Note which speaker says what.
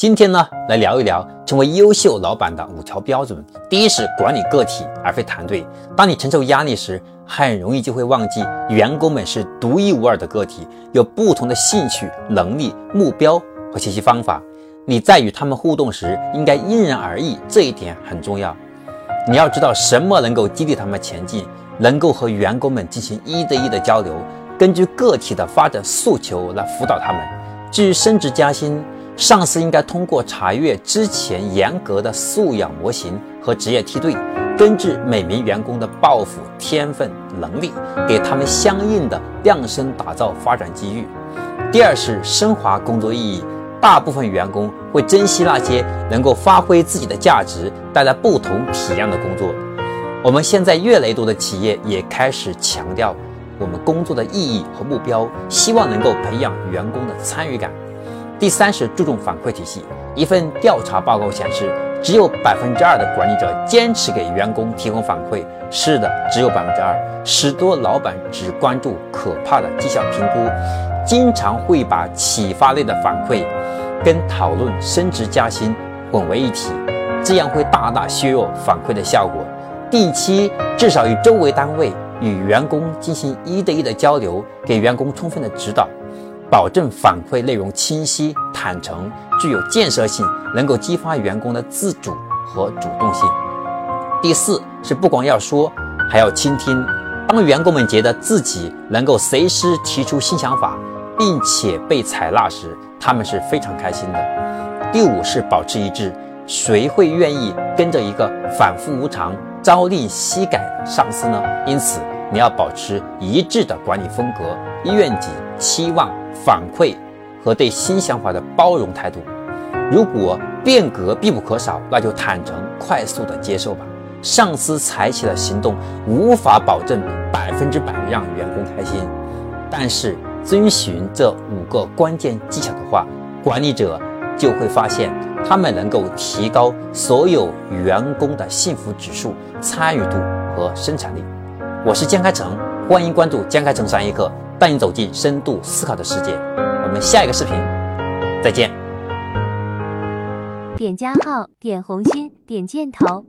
Speaker 1: 今天呢，来聊一聊成为优秀老板的五条标准。第一是管理个体而非团队。当你承受压力时，很容易就会忘记员工们是独一无二的个体，有不同的兴趣、能力、目标和学习方法。你在与他们互动时，应该因人而异，这一点很重要。你要知道什么能够激励他们前进，能够和员工们进行一对一的交流，根据个体的发展诉求来辅导他们。至于升职加薪，上司应该通过查阅之前严格的素养模型和职业梯队，根据每名员工的抱负、天分、能力，给他们相应的量身打造发展机遇。第二是升华工作意义，大部分员工会珍惜那些能够发挥自己的价值、带来不同体验的工作。我们现在越来越多的企业也开始强调我们工作的意义和目标，希望能够培养员工的参与感。第三是注重反馈体系。一份调查报告显示，只有百分之二的管理者坚持给员工提供反馈。是的，只有百分之二。许多老板只关注可怕的绩效评估，经常会把启发类的反馈跟讨论升职加薪混为一体，这样会大大削弱反馈的效果。定期至少与周围单位与员工进行一对一的交流，给员工充分的指导。保证反馈内容清晰、坦诚、具有建设性，能够激发员工的自主和主动性。第四是不光要说，还要倾听。当员工们觉得自己能够随时提出新想法，并且被采纳时，他们是非常开心的。第五是保持一致。谁会愿意跟着一个反复无常、朝令夕改的上司呢？因此，你要保持一致的管理风格、愿景、期望。反馈和对新想法的包容态度。如果变革必不可少，那就坦诚、快速的接受吧。上司采取的行动无法保证百分之百让员工开心，但是遵循这五个关键技巧的话，管理者就会发现他们能够提高所有员工的幸福指数、参与度和生产力。我是江开成，欢迎关注江开成商业课。带你走进深度思考的世界，我们下一个视频再见。
Speaker 2: 点加号，点红心，点箭头。